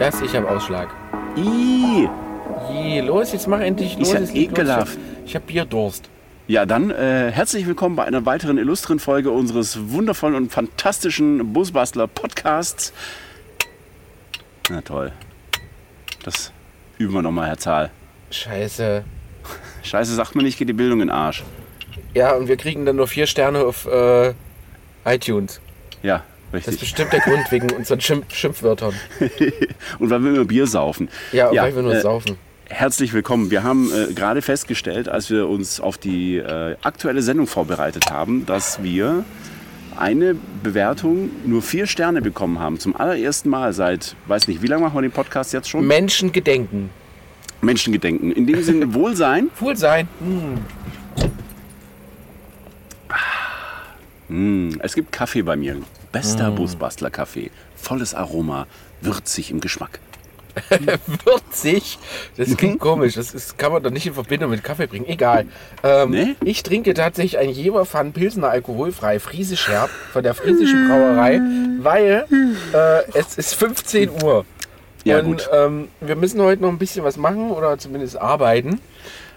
Das, ich habe Ausschlag. Ih, Je, los, jetzt mach endlich los. Ist ja los. ekelhaft. Ich habe Bierdurst. ja dann äh, herzlich willkommen bei einer weiteren illustren Folge unseres wundervollen und fantastischen Busbastler Podcasts. Na toll. Das üben wir nochmal, Herr Zahl. Scheiße. Scheiße, sagt man nicht, geht die Bildung in den Arsch. Ja, und wir kriegen dann nur vier Sterne auf äh, iTunes. Ja, Das ist richtig. bestimmt der Grund wegen unseren Schimpf Schimpfwörtern. Und weil wir immer Bier saufen. Ja, weil wir nur äh, saufen. Herzlich willkommen. Wir haben äh, gerade festgestellt, als wir uns auf die äh, aktuelle Sendung vorbereitet haben, dass wir eine Bewertung nur vier Sterne bekommen haben. Zum allerersten Mal seit, weiß nicht, wie lange machen wir den Podcast jetzt schon? Menschen gedenken. Menschengedenken. In dem Sinne Wohlsein. Wohlsein. Hm. Mm, es gibt Kaffee bei mir. Bester Busbastler Kaffee. Volles Aroma, würzig im Geschmack. Würzig. Das klingt Mhm. komisch. Das ist, kann man doch nicht in Verbindung mit Kaffee bringen. Egal. Ähm, Nee? Ich trinke tatsächlich ein Jeverpfann Pilsener alkoholfrei Friesisch Herb von der Friesischen Brauerei, weil äh, es ist 15 Uhr. Ja, und gut. Ähm, wir müssen heute noch ein bisschen was machen oder zumindest arbeiten.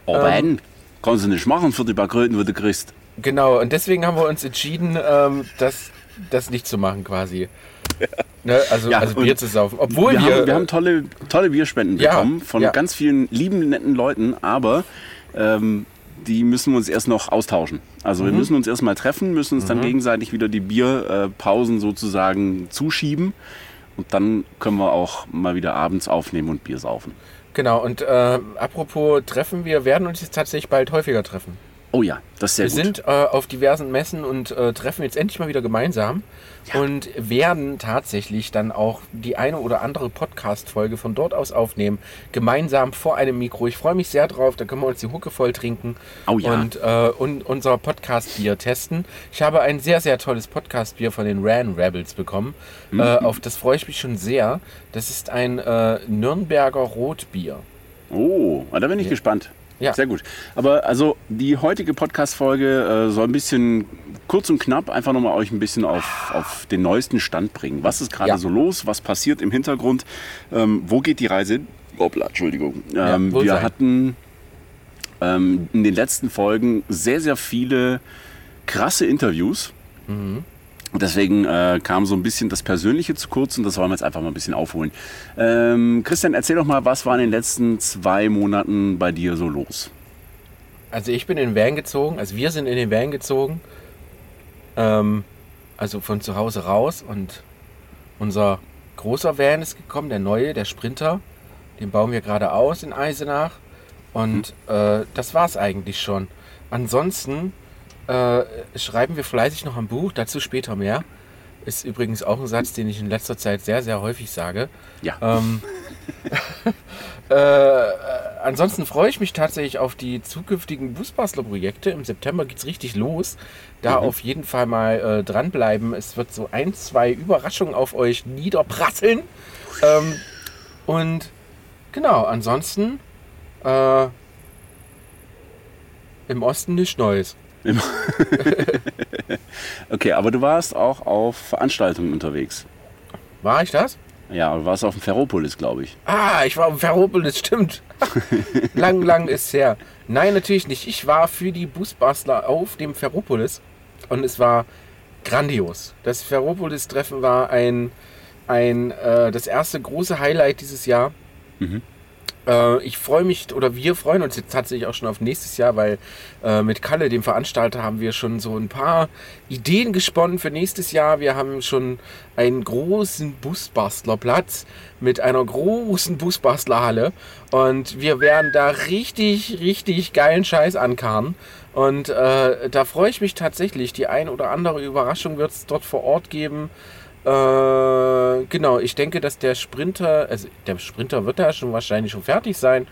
Aber Ähm. kannst du nicht machen für die paar Kröten, die du kriegst. Genau, und deswegen haben wir uns entschieden, ähm, das, das nicht zu machen quasi. Ne? Also, Ja, also Bier zu saufen. Obwohl wir, wir, haben, wir haben tolle, tolle Bierspenden Ja, bekommen von ja. ganz vielen lieben, netten Leuten, aber ähm, die müssen wir uns erst noch austauschen. Also Mhm. wir müssen uns erst mal treffen, müssen uns dann gegenseitig wieder die Bierpausen sozusagen zuschieben und dann können wir auch mal wieder abends aufnehmen und Bier saufen. genau, und äh, apropos Treffen, wir werden uns jetzt tatsächlich bald häufiger treffen. Oh ja, das ist sehr Wir gut. sind äh, auf diversen Messen und äh, treffen jetzt endlich mal wieder gemeinsam und werden tatsächlich dann auch die eine oder andere Podcast-Folge von dort aus aufnehmen, gemeinsam vor einem Mikro. Ich freue mich sehr drauf, da können wir uns die Hucke voll trinken Oh ja. und, äh, und unser Podcast-Bier testen. Ich habe ein sehr, sehr tolles Podcast-Bier von den Ran Rebels bekommen. Mhm. Auf das freue ich mich schon sehr. Das ist ein äh, Nürnberger Rotbier. Oh, da bin ich gespannt. Ja. Sehr gut. Aber also die heutige Podcast-Folge äh, soll ein bisschen kurz und knapp einfach nochmal euch ein bisschen auf, auf den neuesten Stand bringen. Was ist gerade Ja. so los? Was passiert im Hintergrund? Ähm, wo geht die Reise? hin? Hoppla, Entschuldigung. Ja, Ähm, wir Wohlsein. hatten ähm, in den letzten Folgen sehr, sehr viele krasse Interviews. Mhm. Deswegen äh, kam so ein bisschen das Persönliche zu kurz und das wollen wir jetzt einfach mal ein bisschen aufholen. Ähm, Christian, erzähl doch mal, was war in den letzten zwei Monaten bei dir so los? Also ich bin in den Van gezogen, also wir sind in den Van gezogen, ähm, also von zu Hause raus und unser großer Van ist gekommen, der neue, der Sprinter, den bauen wir gerade aus in Eisenach und äh, das war es eigentlich schon. Ansonsten äh, schreiben wir fleißig noch ein Buch, dazu später mehr. Ist übrigens auch ein Satz, den ich in letzter Zeit sehr, sehr häufig sage. Ja. Ähm, äh, ansonsten freue ich mich tatsächlich auf die zukünftigen Busbastler-Projekte. Im September geht es richtig los. Da auf jeden Fall mal äh, dranbleiben. Es wird so ein, zwei Überraschungen auf euch niederprasseln. Ähm, und genau, ansonsten äh, im Osten nichts Neues. Okay, aber du warst auch auf Veranstaltungen unterwegs. War ich das? Ja, du warst auf dem Ferropolis, glaube ich. Ah, ich war auf Ferropolis, stimmt. lang, lang ist her. Nein, natürlich nicht. Ich war für die Busbastler auf dem Ferropolis und es war grandios. Das Ferropolis-Treffen war ein, ein äh, das erste große Highlight dieses Jahr. Äh, ich freue mich, oder wir freuen uns jetzt tatsächlich auch schon auf nächstes Jahr, weil äh, mit Kalle, dem Veranstalter, haben wir schon so ein paar Ideen gesponnen für nächstes Jahr. Wir haben schon einen großen Busbastlerplatz mit einer großen Busbastlerhalle und wir werden da richtig, richtig geilen Scheiß ankarren. Und äh, da freue ich mich tatsächlich. Die ein oder andere Überraschung wird es dort vor Ort geben. Äh, genau, ich denke, dass der Sprinter, also der Sprinter wird da schon wahrscheinlich schon fertig sein.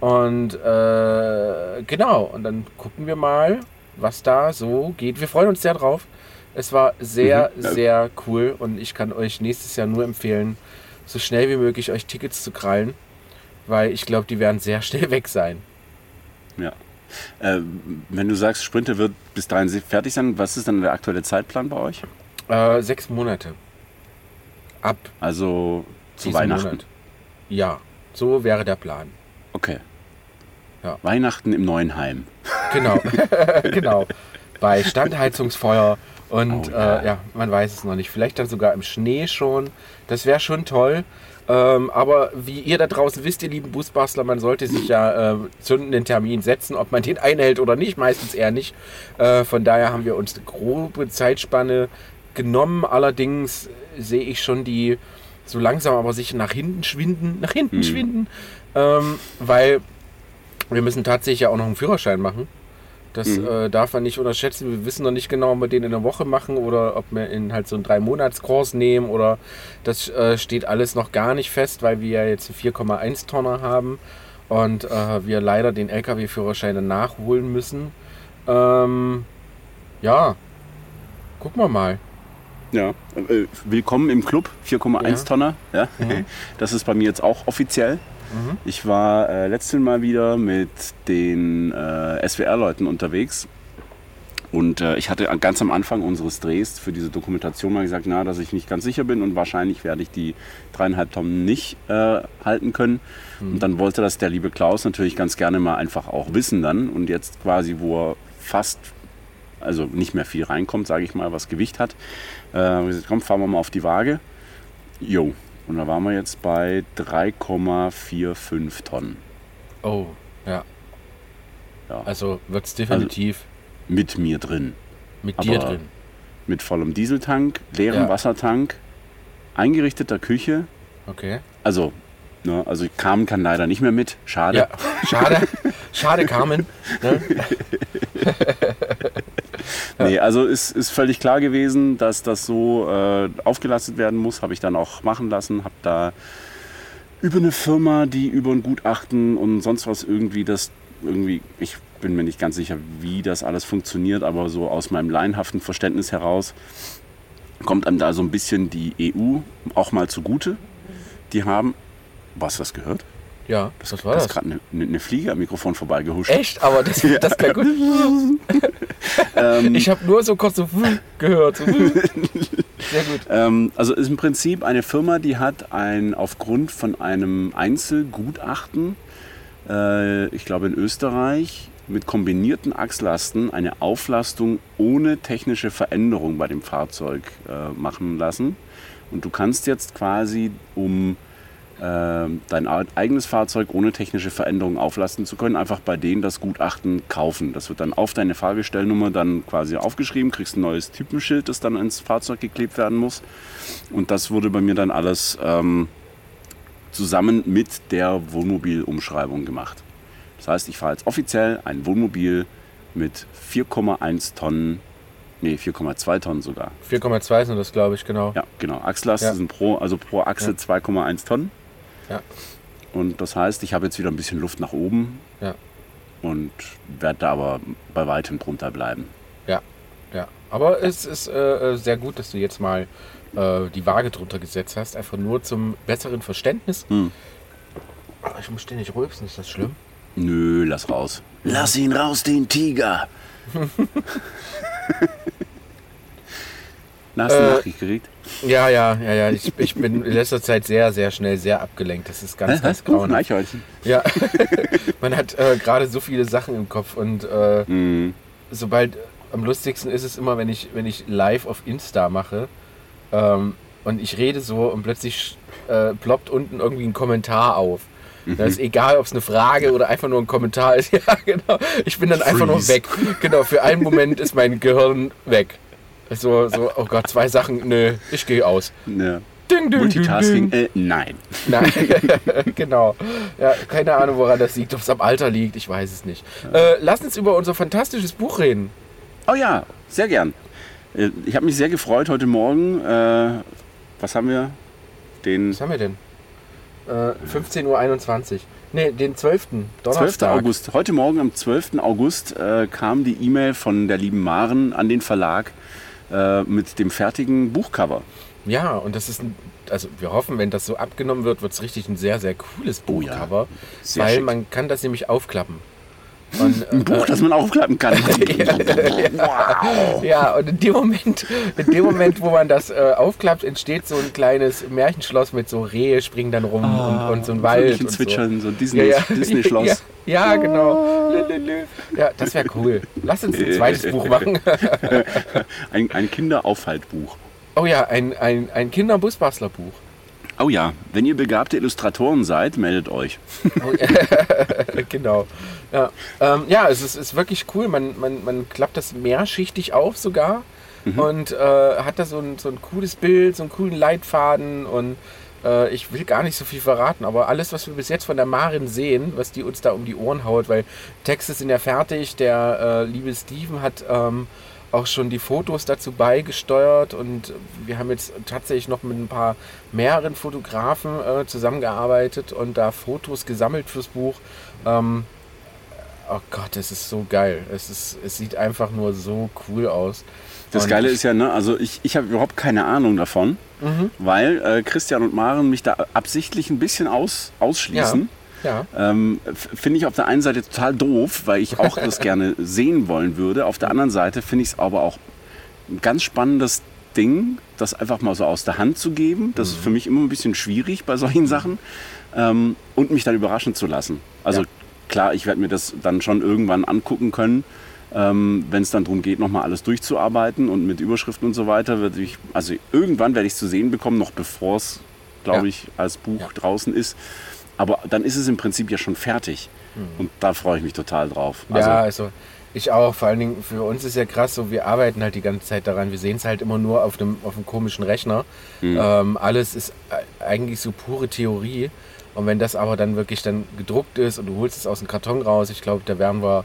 Und äh, genau, und dann gucken wir mal, was da so geht. Wir freuen uns sehr drauf. Es war sehr, Mhm. Sehr cool und ich kann euch nächstes Jahr nur empfehlen, so schnell wie möglich euch Tickets zu krallen, weil ich glaube, die werden sehr schnell weg sein. Ja. Äh, wenn du sagst, Sprinter wird bis dahin fertig sein, was ist dann der aktuelle Zeitplan bei euch? Äh, sechs Monate. Ab Also zu Weihnachten. Monat. Ja, so wäre der Plan. Okay. Ja. Weihnachten im neuen Heim. Genau, genau. Bei Standheizungsfeuer und Oh, ja. Äh, ja, man weiß es noch nicht. Vielleicht dann sogar im Schnee schon. Das wäre schon toll. Ähm, aber wie ihr da draußen wisst, ihr lieben Busbastler, man sollte sich ja äh, zu Termin setzen, ob man den einhält oder nicht, meistens eher nicht. Äh, von daher haben wir uns eine grobe Zeitspanne genommen. Allerdings sehe ich schon die so langsam aber sicher nach hinten schwinden, nach hinten schwinden, ähm, weil wir müssen tatsächlich ja auch noch einen Führerschein machen. Das äh, darf man nicht unterschätzen. Wir wissen noch nicht genau, ob wir den in einer Woche machen oder ob wir in halt so einen Drei-Monats-Kurs nehmen oder das äh, steht alles noch gar nicht fest, weil wir ja jetzt einen 4,1 Tonner haben und äh, wir leider den LKW-Führerschein nachholen müssen. Ähm, ja, gucken wir mal. Ja. Äh, willkommen im Club, 4,1 Ja. Tonner. Ja. Das ist bei mir jetzt auch offiziell. Ich war äh, letztes Mal wieder mit den äh, SWR-Leuten unterwegs. Und äh, ich hatte ganz am Anfang unseres Drehs für diese Dokumentation mal gesagt, na, dass ich nicht ganz sicher bin und wahrscheinlich werde ich die dreieinhalb Tonnen nicht äh, halten können. Und dann wollte das der liebe Klaus natürlich ganz gerne mal einfach auch wissen dann. Und jetzt quasi, wo er fast, also nicht mehr viel reinkommt, sage ich mal, was Gewicht hat, äh, haben gesagt, komm, fahren wir mal auf die Waage. Jo. Und da waren wir jetzt bei 3,45 Tonnen. Oh, ja. Ja. Also wird es definitiv Mit mir drin. mit dir aber- drin. Mit vollem Dieseltank, leerem Ja. Wassertank, eingerichteter Küche. Okay. Also, ne, also Carmen kann leider nicht mehr mit. Schade. Ja, schade. Schade, Carmen. Ne? Nee, also ist, ist völlig klar gewesen, dass das so äh, aufgelastet werden muss. Habe ich dann auch machen lassen. Habe da über eine Firma, die über ein Gutachten und sonst was irgendwie das irgendwie, ich bin mir nicht ganz sicher, wie das alles funktioniert, aber so aus meinem laienhaften Verständnis heraus kommt einem da so ein bisschen die EU auch mal zugute. Die haben, was das gehört? Ja, was war Da das? ist gerade eine, eine Fliege am Mikrofon vorbeigehuscht. Echt? Aber das, das klingt gut. Ähm, Ich habe nur so kurz so gehört. So. Sehr gut. Ähm, also ist im Prinzip eine Firma, die hat ein aufgrund von einem Einzelgutachten, äh, ich glaube in Österreich, mit kombinierten Achslasten eine Auflastung ohne technische Veränderung bei dem Fahrzeug äh, machen lassen. Und du kannst jetzt quasi, um dein eigenes Fahrzeug ohne technische Veränderung auflasten zu können, einfach bei denen das Gutachten kaufen. Das wird dann auf deine Fahrgestellnummer dann quasi aufgeschrieben, kriegst ein neues Typenschild, das dann ins Fahrzeug geklebt werden muss. Und das wurde bei mir dann alles ähm, zusammen mit der Wohnmobilumschreibung gemacht. Das heißt, ich fahre jetzt offiziell ein Wohnmobil mit 4,1 Tonnen, nee, 4,2 Tonnen sogar. 4,2 sind das, glaube ich, genau. Ja, genau. Achslast Ja. sind pro, also pro Achse Ja. 2,1 Tonnen. Ja. Und das heißt, ich habe jetzt wieder ein bisschen Luft nach oben Ja. und werde da aber bei weitem drunter bleiben. Ja, ja. Aber es ist äh, äh, sehr gut, dass du jetzt mal äh, die Waage drunter gesetzt hast. Einfach nur zum besseren Verständnis. Hm. Aber Ich muss ständig rülpsen, ist das schlimm? Nö, lass raus. Lass ihn raus, den Tiger. Na, hast du Äh, Nachricht gekriegt? Ja, ja, ja, ja. Ich, ich bin in letzter Zeit sehr, sehr schnell sehr abgelenkt. Das ist ganz, ganz. Eichhörnchen. Ja, man hat äh, gerade so viele Sachen im Kopf und äh, Mhm. sobald am lustigsten ist es immer, wenn ich, wenn ich live auf Insta mache ähm, und ich rede so und plötzlich äh, ploppt unten irgendwie ein Kommentar auf. Das ist egal, ob es eine Frage oder einfach nur ein Kommentar ist. Ja, genau. Ich bin dann einfach nur Freeze. weg. Genau, für einen Moment ist mein Gehirn weg. So, so, oh Gott, zwei Sachen, nö, ich gehe aus. Ja. Ding, ding, Multitasking? Ding. Äh, nein. Nein, genau. Ja, keine Ahnung, woran das liegt, ob es am Alter liegt, ich weiß es nicht. Äh, lass uns über unser fantastisches Buch reden. Oh ja, sehr gern. Äh, Ich habe mich sehr gefreut heute Morgen. Äh, was haben wir? Den Was haben wir denn? Äh, 15.21 Uhr. Ne, den 12. 12. Donnerstag. August. Heute Morgen am 12. August äh, kam die E-Mail von der lieben Maren an den Verlag äh, mit dem fertigen Buchcover. Ja, und das ist ein, also wir hoffen, wenn das so abgenommen wird, wird es richtig ein sehr, sehr cooles Oh ja, Buchcover. sehr weil schick. man kann das nämlich aufklappen. Und, Ein Buch, das man aufklappen kann. wow. Ja, und in dem Moment, in dem Moment, wo man das äh, aufklappt, entsteht so ein kleines Märchenschloss mit so Rehe springen dann rum und, und so ein Wald. Und so. zwitschern, so Disney, Disney-Schloss. Ja, ja, genau. Lülülü. Ja, das wäre cool. Lass uns ein zweites Buch machen. Ein, ein Kinderaufhaltbuch. Oh ja, ein, ein, ein Kinderbusbastlerbuch. Oh ja, wenn ihr begabte Illustratoren seid, meldet euch. genau. Ja, ähm, ja es ist, ist wirklich cool. Man, man, man klappt das mehrschichtig auf sogar und äh, hat da so ein, so ein cooles Bild, so einen coolen Leitfaden und äh, ich will gar nicht so viel verraten, aber alles, was wir bis jetzt von der Marin sehen, was die uns da um die Ohren haut, weil Texte sind ja fertig, der äh, liebe Steven hat ähm, auch schon die Fotos dazu beigesteuert und wir haben jetzt tatsächlich noch mit ein paar mehreren Fotografen äh, zusammengearbeitet und da Fotos gesammelt fürs Buch. Ähm, oh Gott, es ist so geil. Es, ist, es sieht einfach nur so cool aus. Das Und Geile ist ja, ne, also ich, ich habe überhaupt keine Ahnung davon, Mhm. weil äh, Christian und Maren mich da absichtlich ein bisschen aus, ausschließen. Ja, Ähm, f- finde ich auf der einen Seite total doof, weil ich auch das gerne sehen wollen würde. Auf der anderen Seite finde ich es aber auch ein ganz spannendes Ding, das einfach mal so aus der Hand zu geben. Das ist für mich immer ein bisschen schwierig bei solchen Sachen. Ähm, und mich dann überraschen zu lassen. Also Ja. klar, ich werde mir das dann schon irgendwann angucken können. Ähm, Wenn es dann darum geht, nochmal alles durchzuarbeiten und mit Überschriften und so weiter, werde ich, also irgendwann werde ich es zu sehen bekommen, noch bevor es, glaube Ja. ich, als Buch draußen ist. Aber dann ist es im Prinzip ja schon fertig. Und da freue ich mich total drauf. Also, ja, also ich auch. Vor allen Dingen für uns ist ja krass, so wir arbeiten halt die ganze Zeit daran. Wir sehen es halt immer nur auf einem, auf einem komischen Rechner. Ähm, alles ist eigentlich so pure Theorie. Und wenn das aber dann wirklich dann gedruckt ist und du holst es aus dem Karton raus, ich glaube, da werden wir,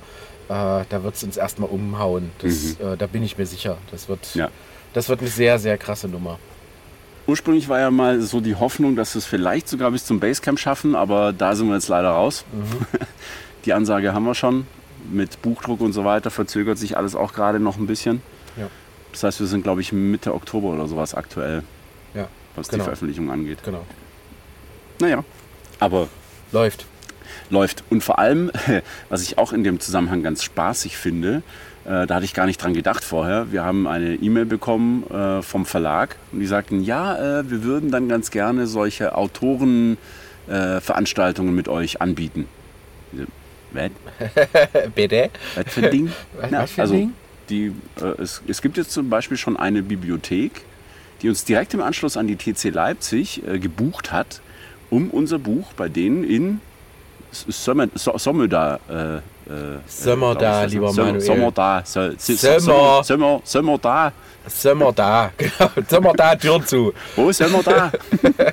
äh, da wird es uns erstmal umhauen. Das, äh, da bin ich mir sicher. Das wird, Ja. das wird eine sehr, sehr krasse Nummer. Ursprünglich war ja mal so die Hoffnung, dass wir es vielleicht sogar bis zum Basecamp schaffen, aber da sind wir jetzt leider raus. Die Ansage haben wir schon. Mit Buchdruck und so weiter verzögert sich alles auch gerade noch ein bisschen. Ja. Das heißt, wir sind, glaube ich, Mitte Oktober oder sowas aktuell, Ja, was Genau. die Veröffentlichung angeht. genau. Naja, aber Läuft. läuft. Und vor allem, was ich auch in dem Zusammenhang ganz spaßig finde, äh, da hatte ich gar nicht dran gedacht vorher. Wir haben eine E-Mail bekommen äh, vom Verlag und die sagten, ja, äh, wir würden dann ganz gerne solche Autorenveranstaltungen äh, mit euch anbieten. Was? Bitte? Was für ein Ding? Was- Na, was für also, Ding? Die, äh, es, es gibt jetzt zum Beispiel schon eine Bibliothek, die uns direkt im Anschluss an die TC Leipzig äh, gebucht hat, um unser Buch bei denen in Sommer, so, Sommer da. Äh, äh, Sommer glaub ich, da, das lieber. Sommer, Manuel. Sommer da. So, so, Sommer. Sommer, Sommer, Sommer da. Sind wir da? Genau, sind wir da, Tür zu. Wo ist Sommer da?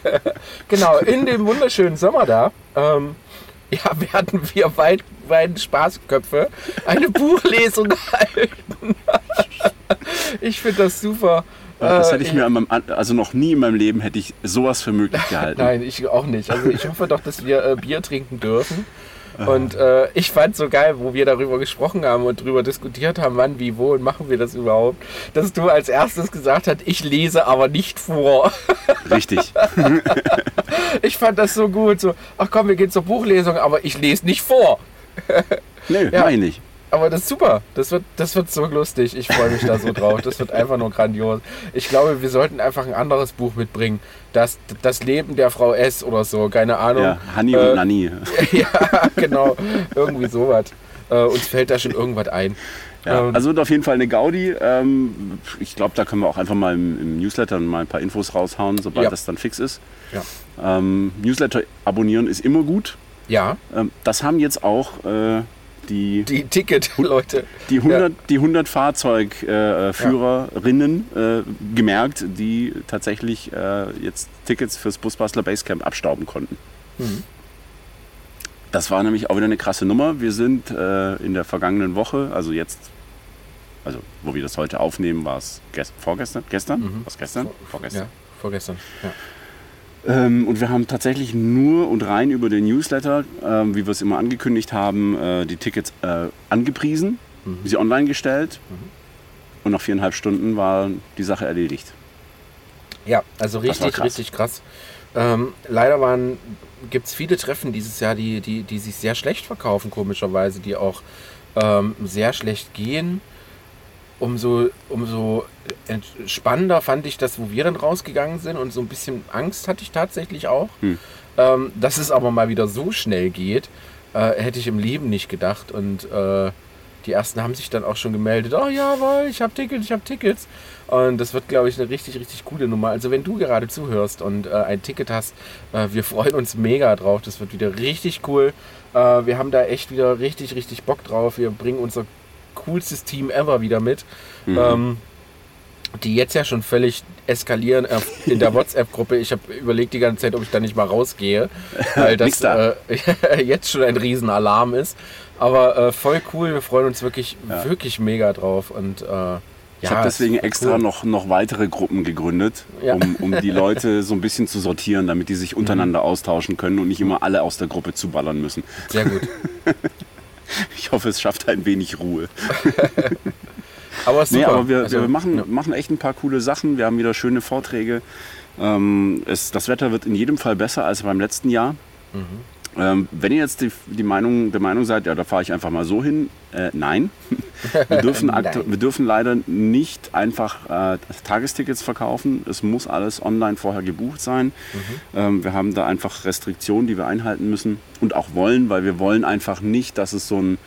Genau, in dem wunderschönen Sommer da, ähm, ja, werden wir weit, beiden Spaßköpfe eine Buchlesung halten. ich finde das super. Das Äh, hätte ich mir, an meinem, also noch nie in meinem Leben hätte ich sowas für möglich gehalten. Nein, ich auch nicht. Also ich hoffe doch, dass wir äh, Bier trinken dürfen. Und äh, ich fand so geil, wo wir darüber gesprochen haben und darüber diskutiert haben, wann, wie, wo und machen wir das überhaupt, dass du als erstes gesagt hast, ich lese aber nicht vor. Richtig. Ich fand das so gut, so, ach komm, wir gehen zur Buchlesung, aber ich lese nicht vor. Nö, Ja. meine ich. Aber das ist super. Das wird, das wird so lustig. Ich freue mich da so drauf. Das wird einfach nur grandios. Ich glaube, wir sollten einfach ein anderes Buch mitbringen. Das, das Leben der Frau S oder so. Keine Ahnung. Ja, Hanni Äh, und Nanni. ja, genau. Irgendwie sowas. Äh, uns fällt da schon irgendwas ein. Ja, Ähm, also wird auf jeden Fall eine Gaudi. Ähm, ich glaube, da können wir auch einfach mal im, im Newsletter mal ein paar Infos raushauen, sobald Ja. das dann fix ist. Ja. Ähm, Newsletter abonnieren ist immer gut. ja, Ähm, das haben jetzt auch äh, die, die Ticket-Leute. die 100, die 100 Fahrzeugführerinnen äh, Führerinnen, äh, gemerkt, die tatsächlich äh, jetzt Tickets fürs Busbastler Basecamp abstauben konnten. Mhm. Das war nämlich auch wieder eine krasse Nummer. Wir sind äh, in der vergangenen Woche, also jetzt, also wo wir das heute aufnehmen, war es gest vorgestern? Gestern? Mhm. Was gestern? Vorgestern. Ja, vorgestern. Ja. Ähm, und wir haben tatsächlich nur und rein über den Newsletter, ähm, wie wir es immer angekündigt haben, äh, die Tickets äh, angepriesen, Mhm. sie online gestellt. Und nach viereinhalb Stunden war die Sache erledigt. Ja, also richtig, krass. richtig krass. Ähm, leider gibt es viele Treffen dieses Jahr, die, die, die sich sehr schlecht verkaufen, komischerweise, die auch ähm, sehr schlecht gehen. Umso, umso spannender fand ich das, wo wir dann rausgegangen sind und so ein bisschen Angst hatte ich tatsächlich auch. Hm. Ähm, dass es aber mal wieder so schnell geht, äh, hätte ich im Leben nicht gedacht. Und äh, die ersten haben sich dann auch schon gemeldet, oh ja, weil ich habe Tickets, ich habe Tickets. Und das wird, glaube ich, eine richtig, richtig coole Nummer. Also wenn du gerade zuhörst und äh, ein Ticket hast, äh, wir freuen uns mega drauf. Das wird wieder richtig cool. Äh, wir haben da echt wieder richtig, richtig Bock drauf. Wir bringen unser coolstes Team ever wieder mit. Mhm. Ähm, die jetzt ja schon völlig eskalieren in der WhatsApp-Gruppe. Ich habe überlegt die ganze Zeit, ob ich da nicht mal rausgehe, weil das da. äh, jetzt schon ein Riesenalarm ist. Aber äh, voll cool, wir freuen uns wirklich, ja. wirklich mega drauf. Und, äh, ich ja, habe deswegen extra cool. noch, noch weitere Gruppen gegründet, ja. um, um die Leute so ein bisschen zu sortieren, damit die sich mhm. untereinander mhm. austauschen können und nicht immer alle aus der Gruppe zuballern müssen. Sehr gut. ich hoffe, es schafft ein wenig Ruhe. aber super. Nee, aber wir, also, wir machen, ja. machen echt ein paar coole Sachen. Wir haben wieder schöne Vorträge. Ähm, es, das Wetter wird in jedem Fall besser als beim letzten Jahr. Mhm. Ähm, wenn ihr jetzt die, die, Meinung, der Meinung seid, ja, da fahre ich einfach mal so hin, äh, nein. wir, dürfen nein. wir dürfen leider nicht einfach äh, Tagestickets verkaufen. Es muss alles online vorher gebucht sein. Mhm. Ähm, wir haben da einfach Restriktionen, die wir einhalten müssen und auch wollen, weil wir wollen einfach nicht, dass es so ein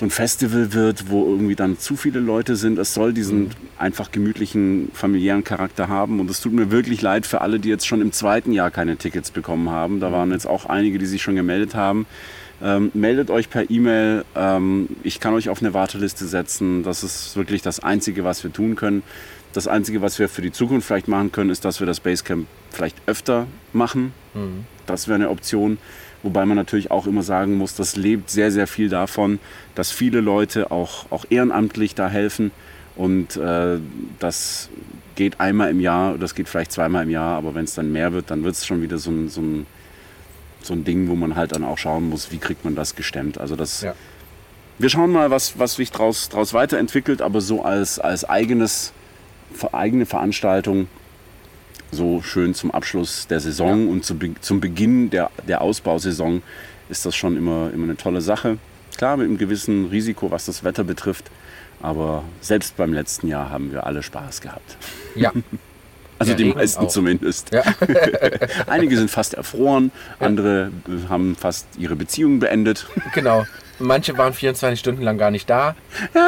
so ein Festival wird, wo irgendwie dann zu viele Leute sind. Es soll diesen mhm. einfach gemütlichen, familiären Charakter haben. Und es tut mir wirklich leid für alle, die jetzt schon im zweiten Jahr keine Tickets bekommen haben. Da mhm. waren jetzt auch einige, die sich schon gemeldet haben. Ähm, meldet euch per E-Mail. Ähm, ich kann euch auf eine Warteliste setzen. Das ist wirklich das Einzige, was wir tun können. Das Einzige, was wir für die Zukunft vielleicht machen können, ist, dass wir das Basecamp vielleicht öfter machen. Mhm. Das wäre eine Option. Wobei man natürlich auch immer sagen muss, das lebt sehr, sehr viel davon, dass viele Leute auch, auch ehrenamtlich da helfen. Und äh, das geht einmal im Jahr, das geht vielleicht zweimal im Jahr, aber wenn es dann mehr wird, dann wird es schon wieder so ein, so, ein, so ein Ding, wo man halt dann auch schauen muss, wie kriegt man das gestemmt. Also das, ja. wir schauen mal, was, was sich daraus draus weiterentwickelt, aber so als, als eigenes, eigene Veranstaltung so schön zum Abschluss der Saison ja. und zu, zum Beginn der, der Ausbausaison ist das schon immer, immer eine tolle Sache. Klar, mit einem gewissen Risiko, was das Wetter betrifft. Aber selbst beim letzten Jahr haben wir alle Spaß gehabt. Ja. Also die meisten auch. zumindest. Ja. Einige sind fast erfroren, andere haben fast ihre Beziehungen beendet. Genau. Manche waren 24 Stunden lang gar nicht da.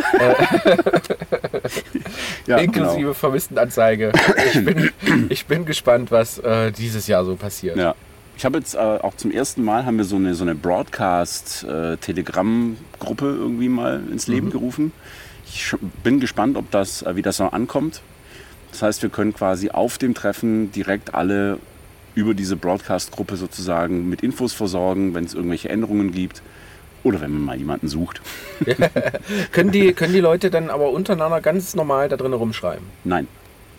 ja, Inklusive genau. Vermisstenanzeige. Ich bin, ich bin gespannt, was äh, dieses Jahr so passiert. Ja. Ich habe jetzt äh, auch zum ersten Mal haben wir so eine, so eine Broadcast-Telegram-Gruppe äh, irgendwie mal ins Leben mhm. gerufen. Ich bin gespannt, ob das, äh, wie das noch ankommt. Das heißt, wir können quasi auf dem Treffen direkt alle über diese Broadcast-Gruppe sozusagen mit Infos versorgen, wenn es irgendwelche Änderungen gibt. Oder wenn man mal jemanden sucht. können, die, können die Leute dann aber untereinander ganz normal da drin rumschreiben? Nein.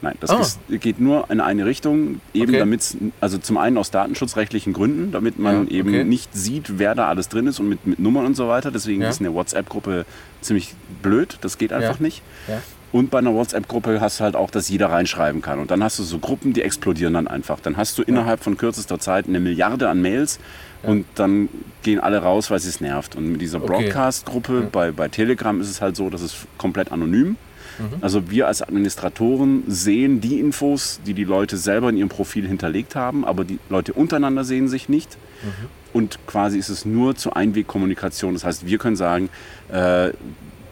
Nein, das ah. ist, geht nur in eine Richtung, eben okay. damit, also zum einen aus datenschutzrechtlichen Gründen, damit man ja, eben nicht sieht, wer da alles drin ist und mit, mit Nummern und so weiter. Deswegen ja. ist eine WhatsApp-Gruppe ziemlich blöd, das geht einfach ja. nicht. Und bei einer WhatsApp-Gruppe hast du halt auch, dass jeder reinschreiben kann. Und dann hast du so Gruppen, die explodieren dann einfach. Dann hast du innerhalb von kürzester Zeit eine Milliarde an Mails und dann gehen alle raus, weil es nervt. Und mit dieser Broadcast-Gruppe okay. bei, bei Telegram ist es halt so, dass es komplett anonym. Mhm. Also wir als Administratoren sehen die Infos, die die Leute selber in ihrem Profil hinterlegt haben, aber die Leute untereinander sehen sich nicht. Mhm. Und quasi ist es nur zur Einwegkommunikation. Das heißt, wir können sagen, äh,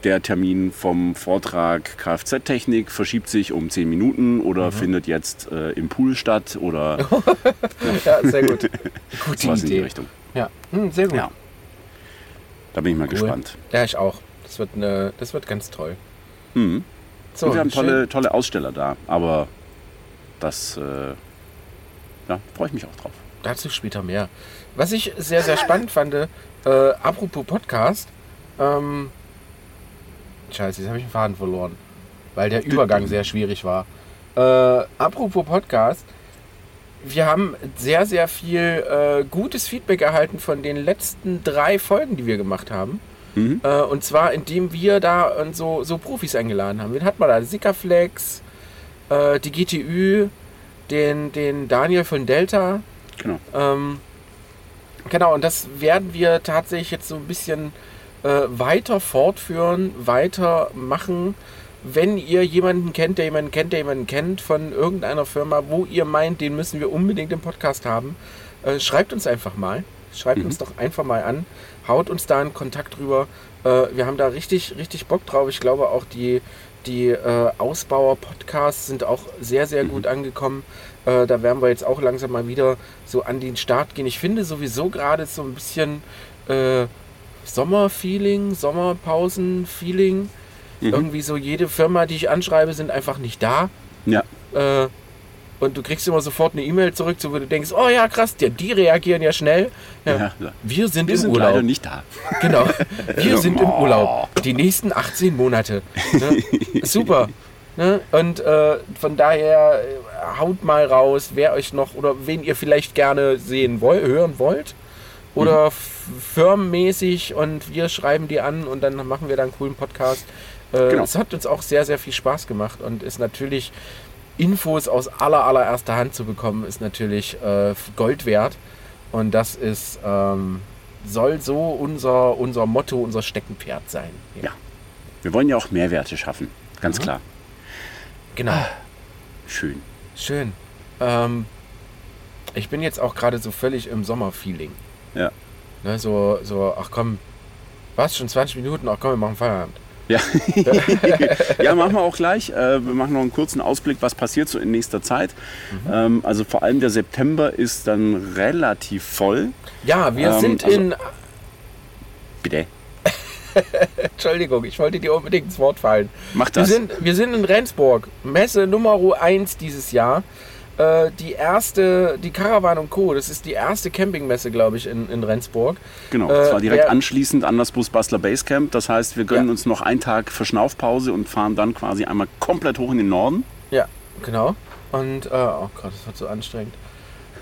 der Termin vom Vortrag Kfz-Technik verschiebt sich um 10 Minuten oder mhm. findet jetzt äh, im Pool statt oder. ja, sehr gut. Gute Idee. in die Richtung. Ja, hm, sehr gut. Ja. Da bin ich mal cool. gespannt. Ja, ich auch. Das wird, eine, das wird ganz toll. Mhm. So, Und wir haben tolle, tolle Aussteller da, aber das äh, ja, freue ich mich auch drauf. Dazu später mehr. Was ich sehr, sehr spannend fand, äh, apropos Podcast, ähm, Scheiße, jetzt habe ich den Faden verloren. Weil der Übergang sehr schwierig war. Äh, apropos Podcast. Wir haben sehr, sehr viel äh, gutes Feedback erhalten von den letzten drei Folgen, die wir gemacht haben. Mhm. Äh, und zwar, indem wir da so, so Profis eingeladen haben. Wen hat man da? Sikaflex, äh, die GTÜ, den, den Daniel von Delta. Genau. Ähm, genau, und das werden wir tatsächlich jetzt so ein bisschen äh, weiter fortführen, weiter machen. Wenn ihr jemanden kennt, der jemanden kennt, der jemanden kennt von irgendeiner Firma, wo ihr meint, den müssen wir unbedingt im Podcast haben, äh, schreibt uns einfach mal. Schreibt Mhm. uns doch einfach mal an. Haut uns da einen Kontakt rüber. Äh, wir haben da richtig, richtig Bock drauf. Ich glaube auch die, die äh, Ausbauer-Podcasts sind auch sehr, sehr gut angekommen. Äh, da werden wir jetzt auch langsam mal wieder so an den Start gehen. Ich finde sowieso gerade so ein bisschen äh, Sommerfeeling, Sommerpausen-Feeling. Irgendwie so jede Firma, die ich anschreibe, sind einfach nicht da. Ja. Äh, und du kriegst immer sofort eine E-Mail zurück, so wo du denkst, oh ja, krass, die, die reagieren ja schnell. Ja, Ja, ja. Wir sind Wir im sind Urlaub. leider nicht da. Genau. Wir sind im Oh. Urlaub. Die nächsten 18 Monate. Ne? Super. Ne? Und äh, von daher äh, haut mal raus, wer euch noch oder wen ihr vielleicht gerne sehen wollt, hören wollt. Oder f- firmenmäßig und wir schreiben die an und dann machen wir da einen coolen Podcast. Äh, Genau. Es hat uns auch sehr, sehr viel Spaß gemacht und ist natürlich Infos aus aller, allererster Hand zu bekommen, ist natürlich äh, Gold wert. Und das ist, ähm, soll so unser, unser Motto, unser Steckenpferd sein. Ja. Wir wollen ja auch Mehrwerte schaffen. Ganz Mhm. klar. Genau. Schön. Schön. Ähm, ich bin jetzt auch gerade so völlig im Sommerfeeling. Ja. Ne, so, so, ach komm, was, schon 20 Minuten? Ach komm, wir machen Feierabend. Ja. ja, machen wir auch gleich. Äh, wir machen noch einen kurzen Ausblick, was passiert so in nächster Zeit. Mhm. Ähm, also vor allem der September ist dann relativ voll. Ja, wir Ähm, sind also- in, Bitte. Entschuldigung, ich wollte dir unbedingt ins Wort fallen. Mach Wir das. sind, wir sind in Rendsburg, Messe Nummer 1 dieses Jahr. Äh, die erste, die Caravan und Co., das ist die erste Campingmesse, glaube ich, in, in Rendsburg. Genau, Äh, zwar direkt wer- anschließend an das Busbastler Basecamp. Das heißt, wir gönnen Ja. uns noch einen Tag Verschnaufpause und fahren dann quasi einmal komplett hoch in den Norden. Ja, genau. Und, äh, oh Gott, das wird so anstrengend.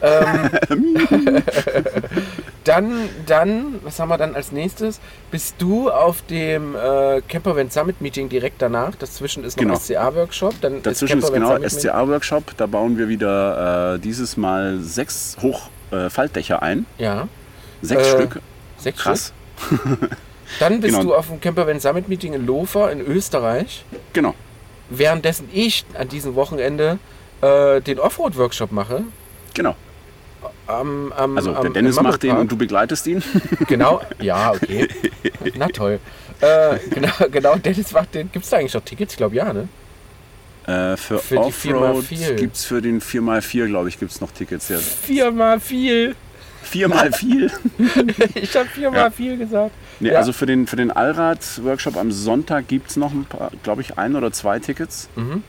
Ähm, dann, dann, was haben wir dann als nächstes? Bist du auf dem äh, Campervan Summit Meeting direkt danach? Dazwischen ist noch Genau. SCA-Workshop. Dazwischen ist genau SCA-Workshop. Da bauen wir wieder äh, dieses Mal sechs Hochfaltdächer äh, ein. Ja, Sechs Äh, Stück. sechs Krass. Stück. Dann bist Genau. du auf dem Campervan Summit Meeting in Lofer in Österreich. Genau. Währenddessen ich an diesem Wochenende äh, den Offroad-Workshop mache. Genau. Am, am, Also der Dennis im macht den und du begleitest ihn. Genau, ja, okay. Na toll. Äh, genau, genau, Dennis macht den. Gibt es da eigentlich noch Tickets? Ich glaube ja, ne? Äh, für, Für Offroad 4x4. gibt es für den 4x4, glaube ich, gibt es noch Tickets. Ja. Viermal viel. Viermal viel. Ich habe viermal Ja. viel gesagt. Nee, Ja. Also für den, für den Allrad-Workshop am Sonntag gibt es noch ein paar, glaube ich, ein oder zwei Tickets. Mhm.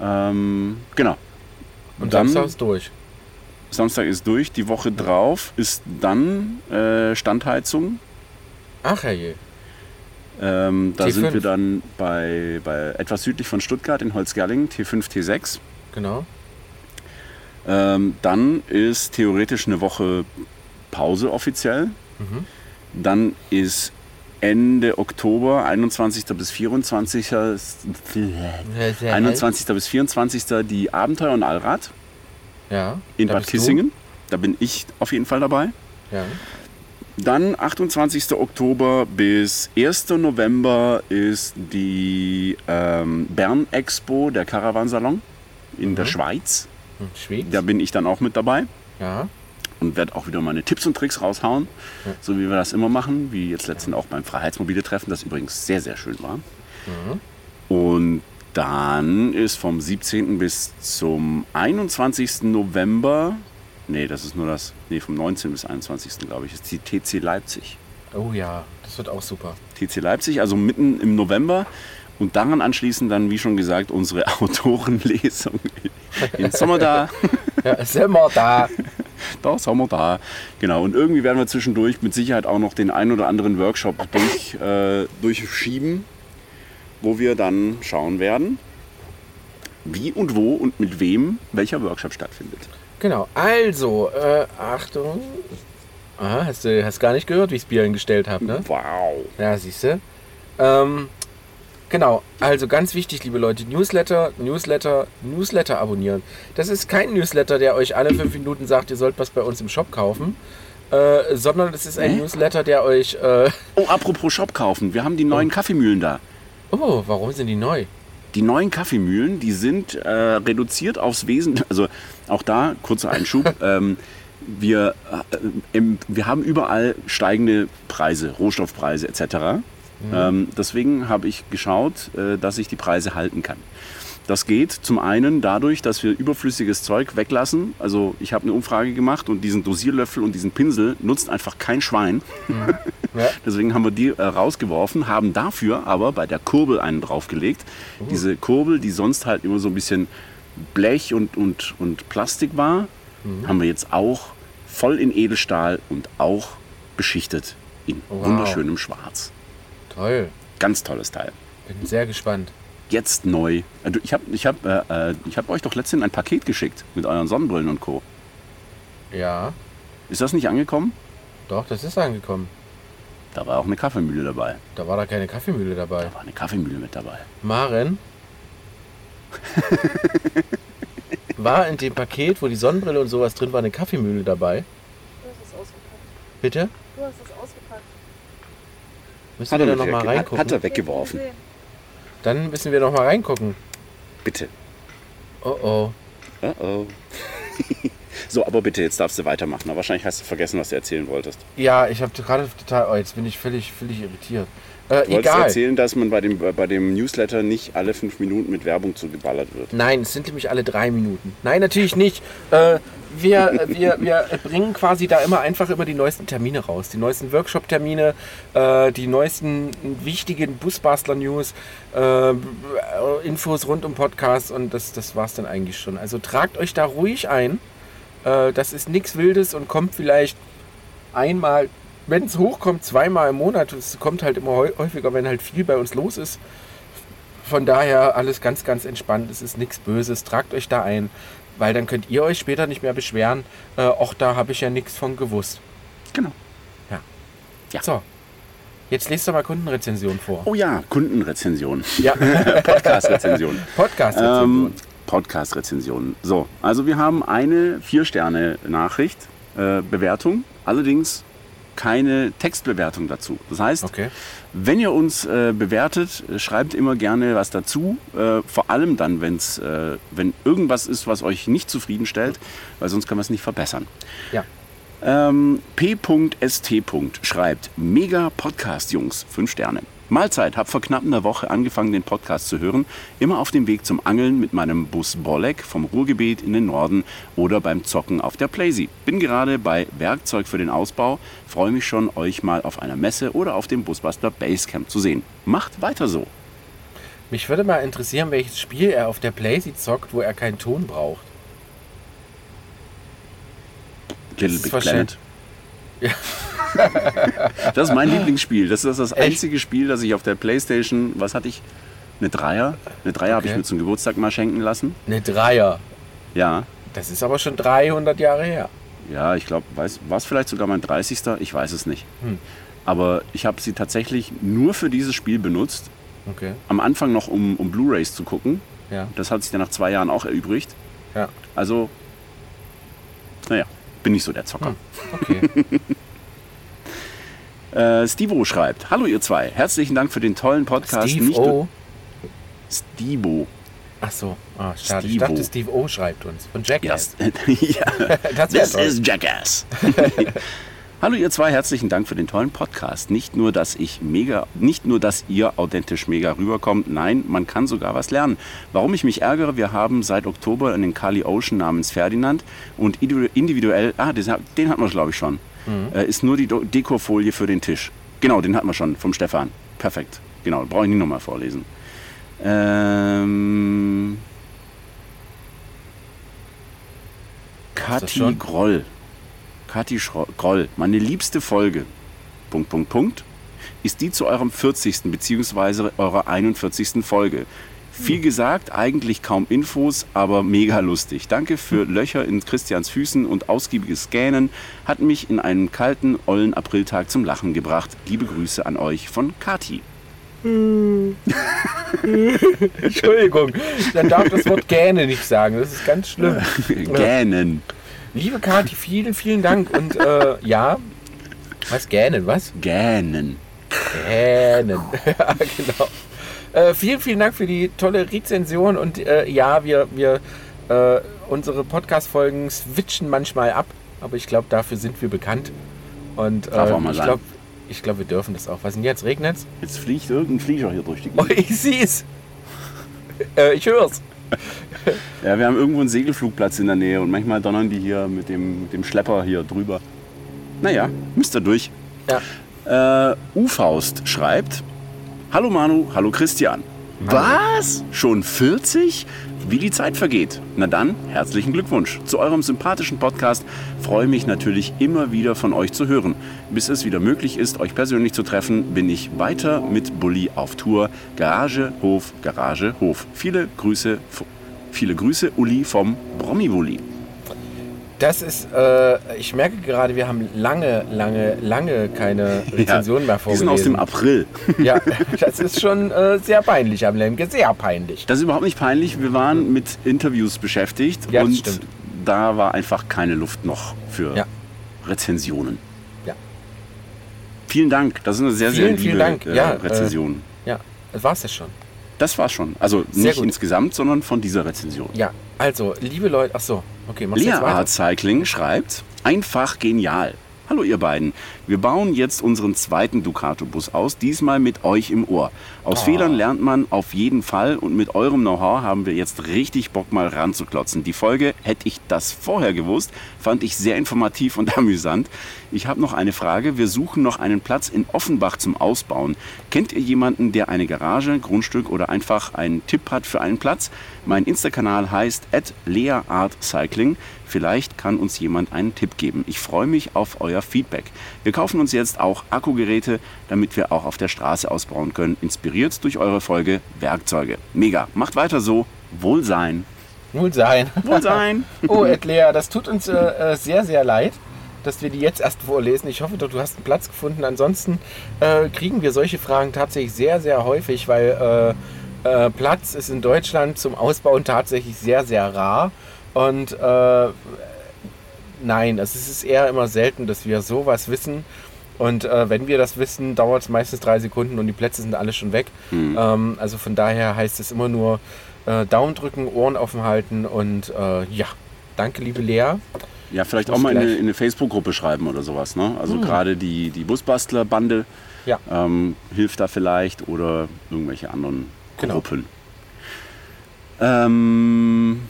Ähm, genau. Und Dann- Samstag ist durch. Samstag ist durch. Die Woche drauf ist dann äh, Standheizung. Ach herrje. Ähm, da T5. sind wir dann bei, bei etwas südlich von Stuttgart in Holzgerlingen, T5, T6. Genau. Ähm, dann ist theoretisch eine Woche Pause offiziell. Mhm. Dann ist Ende Oktober, 21. bis 24. 21. bis 24. die Abenteuer und Allrad Ja. in Bad bist du. Kissingen. Da bin ich auf jeden Fall dabei. Ja. Dann 28. Oktober bis 1. November ist die ähm, Bern Expo, der Caravansalon in der Mhm. Schweiz. Hm, Schweiz. Da bin ich dann auch mit dabei Ja. und werde auch wieder meine Tipps und Tricks raushauen, Ja. so wie wir das immer machen, wie jetzt letztens auch beim Freiheitsmobile-Treffen, das übrigens sehr, sehr schön war. Mhm. Und dann ist vom 17. bis zum 21. November, nee, das ist nur das, nee, vom 19. bis 21. glaube ich, ist die TC Leipzig. Oh ja, das wird auch super. TC Leipzig, also mitten im November. Und daran anschließend dann, wie schon gesagt, unsere Autorenlesung in Sommer da. Ja, sind wir da. Da sind wir da. Genau, und irgendwie werden wir zwischendurch mit Sicherheit auch noch den ein oder anderen Workshop durch, äh, durchschieben, wo wir dann schauen werden, wie und wo und mit wem welcher Workshop stattfindet. Genau. Also, äh, Achtung. Aha, hast du hast gar nicht gehört, wie ich das Bier hingestellt habe, ne? Wow. Ja, siehst du. Ähm, Genau, also ganz wichtig, liebe Leute, Newsletter, Newsletter, Newsletter abonnieren. Das ist kein Newsletter, der euch alle fünf Minuten sagt, ihr sollt was bei uns im Shop kaufen, äh, sondern es ist ein Hä? Newsletter, der euch... Äh, Oh, apropos Shop kaufen. Wir haben die neuen Kaffeemühlen da. Oh, warum sind die neu? Die neuen Kaffeemühlen, die sind äh, reduziert aufs Wesen. Also auch da, kurzer Einschub. ähm, wir, äh, im, wir haben überall steigende Preise, Rohstoffpreise etc. Ähm, deswegen habe ich geschaut, äh, dass ich die Preise halten kann. Das geht zum einen dadurch, dass wir überflüssiges Zeug weglassen. Also ich habe eine Umfrage gemacht und diesen Dosierlöffel und diesen Pinsel nutzt einfach kein Schwein. Ja. Deswegen haben wir die äh, rausgeworfen, haben dafür aber bei der Kurbel einen draufgelegt. Diese Kurbel, die sonst halt immer so ein bisschen Blech und, und, und Plastik war, haben wir jetzt auch voll in Edelstahl und auch beschichtet in Wow. wunderschönem Schwarz. Toll, Ganz tolles Teil. bin sehr gespannt. Jetzt neu. Äh, Ich habe ich hab, äh, äh, ich hab euch doch letztens ein Paket geschickt mit euren Sonnenbrillen und Co. Ja, Ist das nicht angekommen? doch, das ist angekommen. Da war auch eine Kaffeemühle dabei. Da war da keine Kaffeemühle dabei. Da war eine Kaffeemühle mit dabei. Maren? war in dem Paket, wo die Sonnenbrille und sowas drin war, eine Kaffeemühle dabei? Du hast es ausgepackt. Bitte? Du hast es ausgepackt. Müssen wir da nochmal hat, reingucken? hat er weggeworfen. Dann müssen wir nochmal reingucken. Bitte. Oh oh. Oh oh. so, aber bitte, jetzt darfst du weitermachen. Aber wahrscheinlich hast du vergessen, was du erzählen wolltest. Ja, ich habe gerade total. Oh, jetzt bin ich völlig, völlig irritiert. Äh, Du wolltest egal. erzählen, dass man bei dem, bei dem Newsletter nicht alle fünf Minuten mit Werbung zugeballert wird. Nein, es sind nämlich alle drei Minuten. Nein, natürlich nicht. Äh, wir, äh, wir, wir bringen quasi da immer einfach immer die neuesten Termine raus. Die neuesten Workshop-Termine, äh, die neuesten wichtigen Busbastler-News, äh, Infos rund um Podcasts und das, das war es dann eigentlich schon. Also tragt euch da ruhig ein. Äh, das ist nichts Wildes und kommt vielleicht einmal, wenn es hochkommt, zweimal im Monat. Es kommt halt immer häu- häufiger, wenn halt viel bei uns los ist. Von daher alles ganz, ganz entspannt. Es ist nichts Böses. Tragt euch da ein, weil dann könnt ihr euch später nicht mehr beschweren. Äh, auch da habe ich ja nichts von gewusst. Genau. Ja. So, jetzt lest doch mal Kundenrezension vor. Oh ja, Kundenrezension. Ja, Podcast-Rezension. Podcast-Rezension. Ähm, Podcast-Rezension. So, also wir haben eine Vier-Sterne-Nachricht, äh, Bewertung, allerdings keine Textbewertung dazu. Das heißt, okay. wenn ihr uns äh, bewertet, schreibt immer gerne was dazu. Äh, vor allem dann, wenn's, äh, wenn irgendwas ist, was euch nicht zufriedenstellt, weil sonst können wir es nicht verbessern. Ja. Ähm, P.st. schreibt, mega Podcast, Jungs, 5 Sterne. Mahlzeit, hab vor knapp einer Woche angefangen, den Podcast zu hören. Immer auf dem Weg zum Angeln mit meinem Bus Bolek vom Ruhrgebiet in den Norden oder beim Zocken auf der Playsee. Bin gerade bei Werkzeug für den Ausbau, freue mich schon, euch mal auf einer Messe oder auf dem Busbuster Basecamp zu sehen. Macht weiter so. Mich würde mal interessieren, welches Spiel er auf der Playsee zockt, wo er keinen Ton braucht. Little Big Planet. Das ist mein Lieblingsspiel. Das ist das einzige Spiel, das ich auf der Playstation, was hatte ich? Eine Dreier? Eine Dreier habe ich Okay. mir zum Geburtstag mal schenken lassen. Eine Dreier. Ja, Das ist aber schon 300 Jahre her. ja, ich glaube, war es vielleicht sogar mein 30. Ich weiß es nicht. Hm. Aber ich habe sie tatsächlich nur für dieses Spiel benutzt. Okay. Am Anfang noch, um, um Blu-Rays zu gucken. Ja. Das hat sich dann nach zwei Jahren auch erübrigt. Ja. Also, naja, bin nicht so der Zocker. Hm. Okay. Äh, Stivo schreibt: Hallo, ihr zwei. Herzlichen Dank für den tollen Podcast. Steve Nicht O. Stivo. Ach so. Ah, schade. Ich dachte, Steve O schreibt uns. Von Jackass. ja, Das wär this toll. is Jackass. Hallo ihr zwei, herzlichen Dank für den tollen Podcast. Nicht nur, dass ich mega, nicht nur, dass ihr authentisch mega rüberkommt, nein, man kann sogar was lernen. Warum ich mich ärgere, wir haben seit Oktober einen Kali Ocean namens Ferdinand und individu- individuell, ah, den, den hatten wir glaube ich schon, äh, ist nur die Do- Dekofolie für den Tisch. Genau, den hatten wir schon vom Stefan. Perfekt. Genau, brauche ich nicht nochmal vorlesen. Ähm, Kathi? Groll. Kathi Schro- Groll. Meine liebste Folge. Punkt, Punkt, Punkt. Ist die zu eurem 40. bzw. eurer 41. Folge. Viel gesagt, eigentlich kaum Infos, aber mega lustig. Danke für Löcher in Christians Füßen und ausgiebiges Gähnen. Hat mich in einen kalten, ollen Apriltag zum Lachen gebracht. Liebe Grüße an euch von Kati. Entschuldigung, dann darf das Wort Gähne nicht sagen. Das ist ganz schlimm. Gähnen. Liebe Kathi, vielen, vielen Dank. Und äh, ja, was gähnen, was? Gähnen. Gähnen. ja, genau. Äh, vielen, vielen Dank für die tolle Rezension. Und äh, ja, wir, wir äh, unsere Podcast-Folgen switchen manchmal ab. Aber ich glaube, dafür sind wir bekannt. Und Darf auch mal ich glaube, ich glaub, wir dürfen das auch. Was denn jetzt? Regnet's? Jetzt fliegt irgendein Flieger hier durch die Oh, Gegend. ich seh's. äh, ich hör's. Ja, wir haben irgendwo einen Segelflugplatz in der Nähe und manchmal donnern die hier mit dem, mit dem Schlepper hier drüber. Naja, müsst ihr durch. Ja. Äh, U-Faust schreibt: Hallo Manu, hallo Christian. Was? Schon 40? Wie die Zeit vergeht. Na dann, herzlichen Glückwunsch zu eurem sympathischen Podcast. Freue mich natürlich immer wieder von euch zu hören. Bis es wieder möglich ist, euch persönlich zu treffen, bin ich weiter mit Bulli auf Tour. Garage, Hof, Garage, Hof. Viele Grüße, viele Grüße, Uli vom Brommi-Wulli. Das ist, äh, ich merke gerade, wir haben lange, lange, lange keine Rezension mehr Die vorgelesen. sind aus dem April. Ja, das ist schon äh, sehr peinlich am Lemke, sehr peinlich. Das ist überhaupt nicht peinlich. Wir waren mit Interviews beschäftigt Ja, und stimmt. da war einfach keine Luft noch für Ja. Rezensionen. Ja. Vielen Dank. Das ist eine sehr, sehr Vielen, liebe vielen Dank. Äh, Ja, äh, Rezension. Ja, das war's ja schon. Das war's schon. Also Sehr nicht gut. insgesamt, sondern von dieser Rezension. Ja, also, liebe Leute, ach so, okay, machst du Lea jetzt weiter? Art Cycling schreibt, einfach genial. Hallo ihr beiden. Wir bauen jetzt unseren zweiten Ducato-Bus aus, diesmal mit euch im Ohr. Aus Oh. Fehlern lernt man auf jeden Fall und mit eurem Know-how haben wir jetzt richtig Bock mal ranzuklotzen. Die Folge, hätte ich das vorher gewusst, fand ich sehr informativ und amüsant. Ich habe noch eine Frage. Wir suchen noch einen Platz in Offenbach zum Ausbauen. Kennt ihr jemanden, der eine Garage, Grundstück oder einfach einen Tipp hat für einen Platz? Mein Insta-Kanal heißt @leaartcycling. Vielleicht kann uns jemand einen Tipp geben. Ich freue mich auf euer Feedback. Wir kaufen uns jetzt auch Akkugeräte, damit wir auch auf der Straße ausbauen können. Inspiriert durch eure Folge Werkzeuge. Mega. Macht weiter so. Wohlsein. Wohl sein. Wohlsein. Oh, Ed Lea, das tut uns äh, äh, sehr, sehr leid, dass wir die jetzt erst vorlesen. Ich hoffe, doch, du hast einen Platz gefunden. Ansonsten äh, kriegen wir solche Fragen tatsächlich sehr, sehr häufig, weil äh, äh, Platz ist in Deutschland zum Ausbauen tatsächlich sehr, sehr rar. Und nein, es ist eher immer selten, dass wir sowas wissen. Und äh, wenn wir das wissen, dauert es meistens drei Sekunden und die Plätze sind alle schon weg. Ähm, also von daher heißt es immer nur äh, Daumen drücken, Ohren offen halten und äh, ja, danke liebe Lea. Ja, vielleicht auch mal in eine, in eine Facebook-Gruppe schreiben oder sowas. Ne? Also gerade die, die Busbastler-Bande Ja. ähm, hilft da vielleicht oder irgendwelche anderen Genau. Gruppen. Ähm,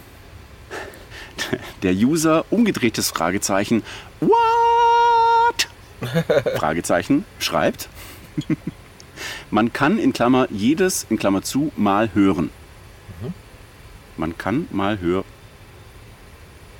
der User umgedrehtes Fragezeichen What? Fragezeichen schreibt. Man kann in Klammer jedes in Klammer zu mal hören. Man kann mal hören.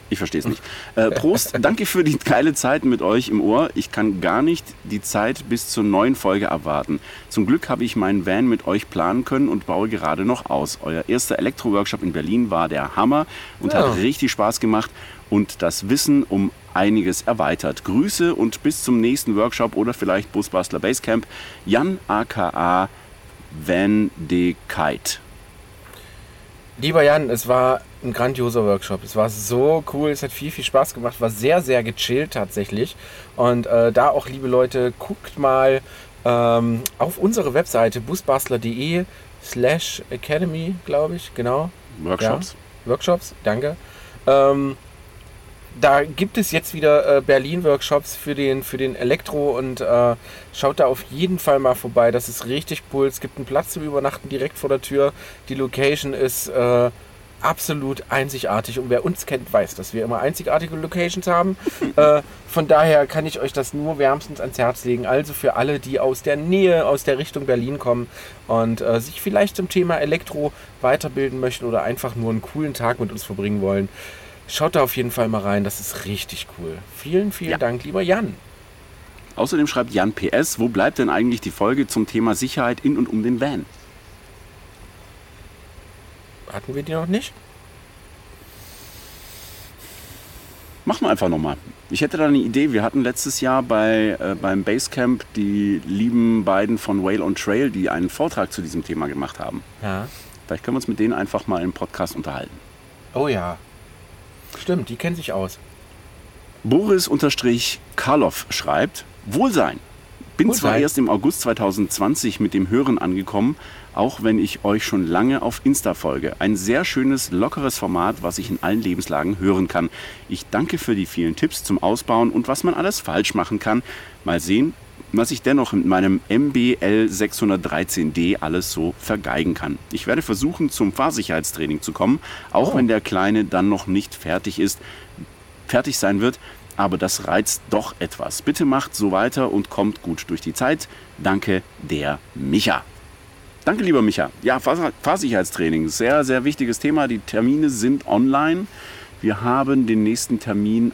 Ich verstehe es nicht. Äh, Prost, danke für die geile Zeit mit euch im Ohr. Ich kann gar nicht die Zeit bis zur neuen Folge abwarten. Zum Glück habe ich meinen Van mit euch planen können und baue gerade noch aus. Euer erster Elektro-Workshop in Berlin war der Hammer und Ja. hat richtig Spaß gemacht und das Wissen um einiges erweitert. Grüße und bis zum nächsten Workshop oder vielleicht Busbastler Basecamp. Jan aka Van de Kite. Lieber Jan, es war ein grandioser Workshop. Es war so cool, es hat viel, viel Spaß gemacht, war sehr, sehr gechillt tatsächlich. Und äh, da auch, liebe Leute, guckt mal ähm, auf unsere Webseite busbastler.de slash academy, glaube ich, genau. Workshops. Ja, Workshops, danke. Ähm, da gibt es jetzt wieder äh, Berlin-Workshops für den, für den Elektro und äh, schaut da auf jeden Fall mal vorbei. Das ist richtig cool. Es gibt einen Platz zum Übernachten direkt vor der Tür. Die Location ist äh, absolut einzigartig und wer uns kennt, weiß, dass wir immer einzigartige Locations haben. äh, von daher kann ich euch das nur wärmstens ans Herz legen. Also für alle, die aus der Nähe, aus der Richtung Berlin kommen und äh, sich vielleicht zum Thema Elektro weiterbilden möchten oder einfach nur einen coolen Tag mit uns verbringen wollen. Schaut da auf jeden Fall mal rein, das ist richtig cool. Vielen, vielen Ja. Dank, lieber Jan. Außerdem schreibt Jan PS, wo bleibt denn eigentlich die Folge zum Thema Sicherheit in und um den Van? Hatten wir die noch nicht? Machen wir einfach nochmal. Ich hätte da eine Idee. Wir hatten letztes Jahr bei, äh, beim Basecamp die lieben beiden von Whale on Trail, die einen Vortrag zu diesem Thema gemacht haben. Ja. Vielleicht können wir uns mit denen einfach mal im Podcast unterhalten. Oh ja. Stimmt, die kennen sich aus. Boris-Karloff schreibt, Wohlsein. Bin zwar Wohlsein. erst im August 2020 mit dem Hören angekommen, auch wenn ich euch schon lange auf Insta folge. Ein sehr schönes, lockeres Format, was ich in allen Lebenslagen hören kann. Ich danke für die vielen Tipps zum Ausbauen und was man alles falsch machen kann. Mal sehen, was ich dennoch mit meinem MBL 613D alles so vergeigen kann. Ich werde versuchen, zum Fahrsicherheitstraining zu kommen, auch Oh. wenn der Kleine dann noch nicht fertig ist, fertig sein wird. Aber das reizt doch etwas. Bitte macht so weiter und kommt gut durch die Zeit. Danke, der Micha. Danke, lieber Micha. Ja, Fahr Fahrsicherheitstraining, sehr, sehr wichtiges Thema. Die Termine sind online. Wir haben den nächsten Termin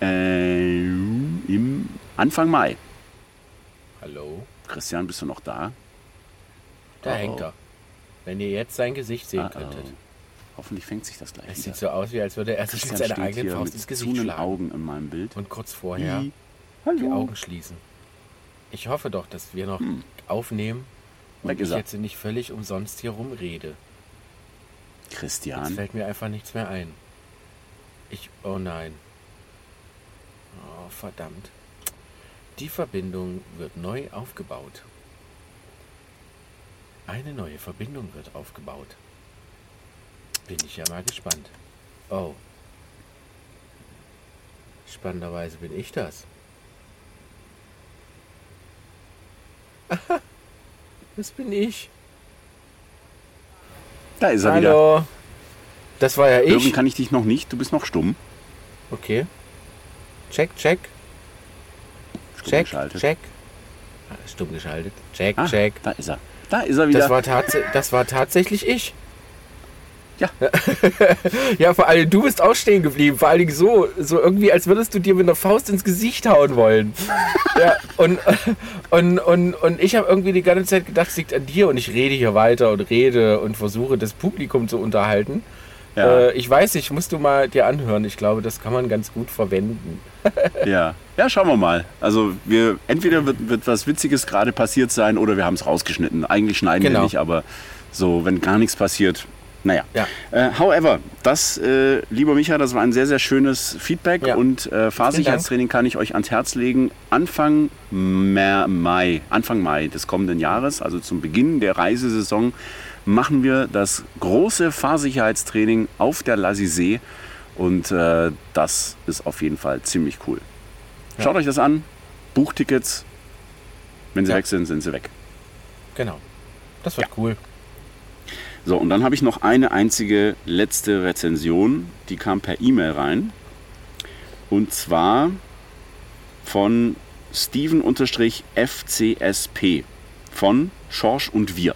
äh, im Anfang Mai. Hallo? Christian, bist du noch da? Da Oh, hängt oh. er. Wenn ihr jetzt sein Gesicht sehen Ah, oh. könntet. Hoffentlich fängt sich das gleich Es wieder. sieht so aus, wie als würde er sich mit seiner eigenen Faust ins Gesicht schlagen. Augen in meinem Bild. Und kurz vorher Hi. die Augen schließen. Ich hoffe doch, dass wir noch aufnehmen und ich jetzt nicht völlig umsonst hier rumrede. Jetzt Christian. fällt mir einfach nichts mehr ein. Ich. Oh nein. Oh, verdammt. Die Verbindung wird neu aufgebaut. Eine neue Verbindung wird aufgebaut. Bin ich ja mal gespannt. Oh. Spannenderweise bin ich das. Das bin ich. Da ist er wieder. Hallo. Das war ja Hören ich. kann ich dich noch nicht. Du bist noch stumm. Okay. Check, check. Stumm Check, geschaltet. check. Ah, Stumm geschaltet. Check, Ah, check. da ist er. Da ist er wieder. Das war, tats das war tatsächlich ich. Ja. ja, vor allem du bist auch stehen geblieben. Vor allen Dingen so, so irgendwie, als würdest du dir mit einer Faust ins Gesicht hauen wollen. ja, und, und, und, und ich habe irgendwie die ganze Zeit gedacht, es liegt an dir und ich rede hier weiter und rede und versuche das Publikum zu unterhalten. Ja. Äh, ich weiß nicht, musst du mal dir anhören. Ich glaube, das kann man ganz gut verwenden. Ja. ja, schauen wir mal. Also wir entweder wird, wird was Witziges gerade passiert sein oder wir haben es rausgeschnitten. Eigentlich schneiden wir Genau. nicht, aber so, wenn gar nichts passiert, naja. Ja. Äh, however, das, äh, lieber Micha, das war ein sehr, sehr schönes Feedback Ja. und äh, Fahrsicherheitstraining kann ich euch ans Herz legen. Anfang Mai, Anfang Mai des kommenden Jahres, also zum Beginn der Reisesaison, machen wir das große Fahrsicherheitstraining auf der Lassisee und äh, das ist auf jeden Fall ziemlich cool. Ja. Schaut euch das an, bucht Tickets. Wenn sie weg sind, sind sie weg. Genau. Das wird cool. So, und dann habe ich noch eine einzige letzte Rezension, die kam per E-Mail rein. Und zwar von Steven-FCSP von Schorsch und Wir.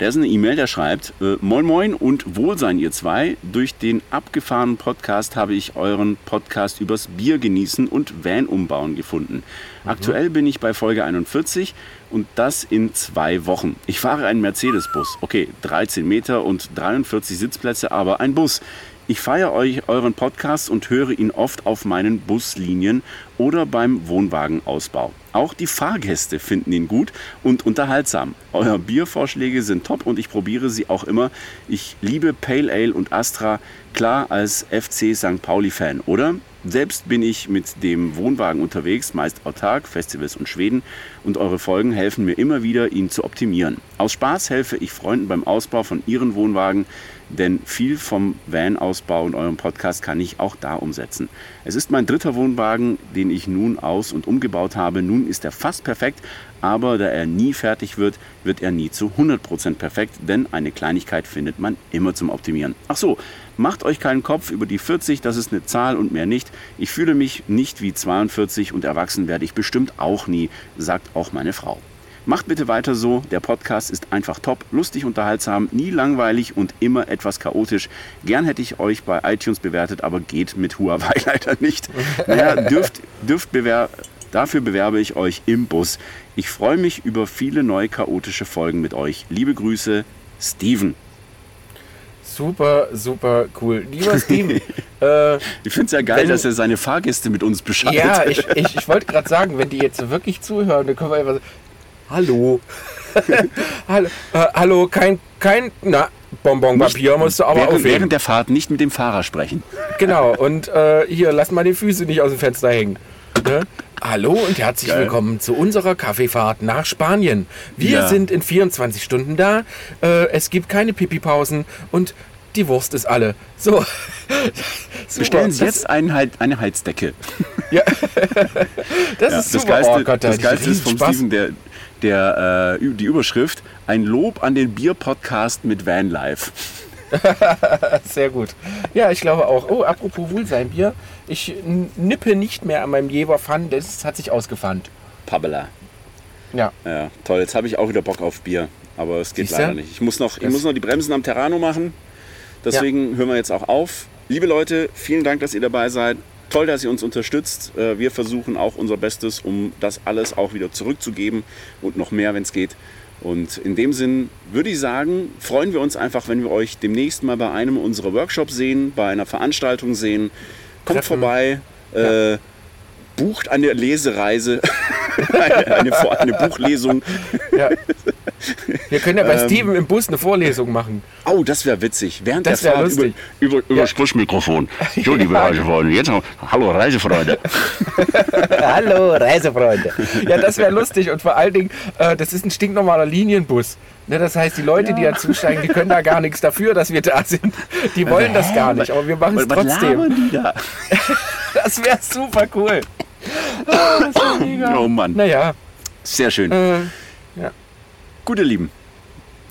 Der ist eine E-Mail, der schreibt, äh, Moin Moin und Wohlsein ihr zwei. Durch den abgefahrenen Podcast habe ich euren Podcast übers Bier genießen und Van umbauen gefunden. Aktuell bin ich bei Folge 41 und das in zwei Wochen. Ich fahre einen Mercedes-Bus. Okay, 13 Meter und 43 Sitzplätze, aber ein Bus. Ich feiere euch euren Podcast und höre ihn oft auf meinen Buslinien oder beim Wohnwagenausbau. Auch die Fahrgäste finden ihn gut und unterhaltsam. Eure Biervorschläge sind top und ich probiere sie auch immer. Ich liebe Pale Ale und Astra, klar als FC St. Pauli-Fan, oder? Selbst bin ich mit dem Wohnwagen unterwegs, meist autark, Festivals und Schweden, und eure Folgen helfen mir immer wieder, ihn zu optimieren. Aus Spaß helfe ich Freunden beim Ausbau von ihren Wohnwagen, denn viel vom Van-Ausbau in eurem Podcast kann ich auch da umsetzen. Es ist mein dritter Wohnwagen, den ich nun aus- und umgebaut habe. Nun ist er fast perfekt, aber da er nie fertig wird, wird er nie zu 100% perfekt, denn eine Kleinigkeit findet man immer zum Optimieren. Ach so, macht euch keinen Kopf über die 40, das ist eine Zahl und mehr nicht. Ich fühle mich nicht wie 42 und erwachsen werde ich bestimmt auch nie, sagt auch meine Frau. Macht bitte weiter so. Der Podcast ist einfach top, lustig, unterhaltsam, nie langweilig und immer etwas chaotisch. Gern hätte ich euch bei iTunes bewertet, aber geht mit Huawei leider nicht. Naja, dürft, dürft bewer dafür bewerbe ich euch im Bus. Ich freue mich über viele neue chaotische Folgen mit euch. Liebe Grüße, Steven. Super, super cool. Lieber Steven, äh, Ich finde es ja geil, Wenn- dass er seine Fahrgäste mit uns beschaltet. ja, ich, ich, ich wollte gerade sagen, wenn die jetzt wirklich zuhören, dann können wir einfach sagen, hallo. hallo, äh, hallo, kein, kein, na, Bonbonpapier musst du aber während, aufheben. während der Fahrt nicht mit dem Fahrer sprechen. Genau, und äh, hier, lass mal die Füße nicht aus dem Fenster hängen. Ne? Hallo und herzlich Geil. willkommen zu unserer Kaffeefahrt nach Spanien. Wir Ja. sind in 24 Stunden da, äh, es gibt keine Pipi-Pausen und die Wurst ist alle. So. Super, Bestellen Sie das- jetzt einen, Hei- eine Heizdecke. Ja. das Ja, ist das super. Geilste, oh Gott, da das Geilste ist vom Riesenspaß. Steven der, der, äh, die Überschrift Ein Lob an den Bier-Podcast mit Vanlife. Sehr gut. Ja, ich glaube auch. Oh, apropos Wohlseinbier. Ich n- nippe nicht mehr an meinem Jever Fun, das hat sich ausgefandt. Pabela. Ja. Ja, toll. Jetzt habe ich auch wieder Bock auf Bier. Aber es geht Siehste? leider nicht. Ich muss, noch, ich Das- muss noch die Bremsen am Terrano machen. Deswegen hören wir jetzt auch auf. Liebe Leute, vielen Dank, dass ihr dabei seid. Toll, dass ihr uns unterstützt. Äh, Wir versuchen auch unser Bestes, um das alles auch wieder zurückzugeben und noch mehr, wenn es geht. Und in dem Sinn würde ich sagen, freuen wir uns einfach, wenn wir euch demnächst mal bei einem unserer Workshops sehen, bei einer Veranstaltung sehen. Kommt Treffen. vorbei, äh, bucht eine Lesereise, eine, eine, eine Buchlesung. ja. Wir können ja bei Ähm, Steven im Bus eine Vorlesung machen. Oh, das wäre witzig. Während Das der Fahrt über, über, über Ja. Sprechmikrofon. So, liebe Ja. Reisefreunde, jetzt noch. Hallo Reisefreunde. Hallo, Reisefreunde. Ja, das wäre lustig und vor allen Dingen, äh, das ist ein stinknormaler Linienbus. Ne, das heißt, die Leute, die da zusteigen, die können da gar nichts dafür, dass wir da sind. Die wollen das gar nicht, aber wir machen es trotzdem. labern die da? Das wäre super cool. Mega. Oh Mann. Naja, Sehr schön. äh, Gut, ihr Lieben.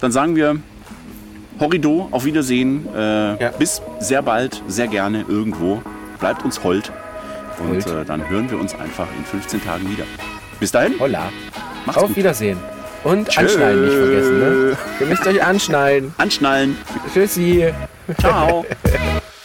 Dann sagen wir Horrido, auf Wiedersehen. Äh, Ja. Bis sehr bald, sehr gerne irgendwo. Bleibt uns hold. Und äh, dann hören wir uns einfach in 15 Tagen wieder. Bis dahin. holla. Macht's Auf gut. Wiedersehen. Und Tschö. anschneiden nicht vergessen, ne? Ihr müsst euch anschneiden. Anschnallen. Tschüssi. Ciao.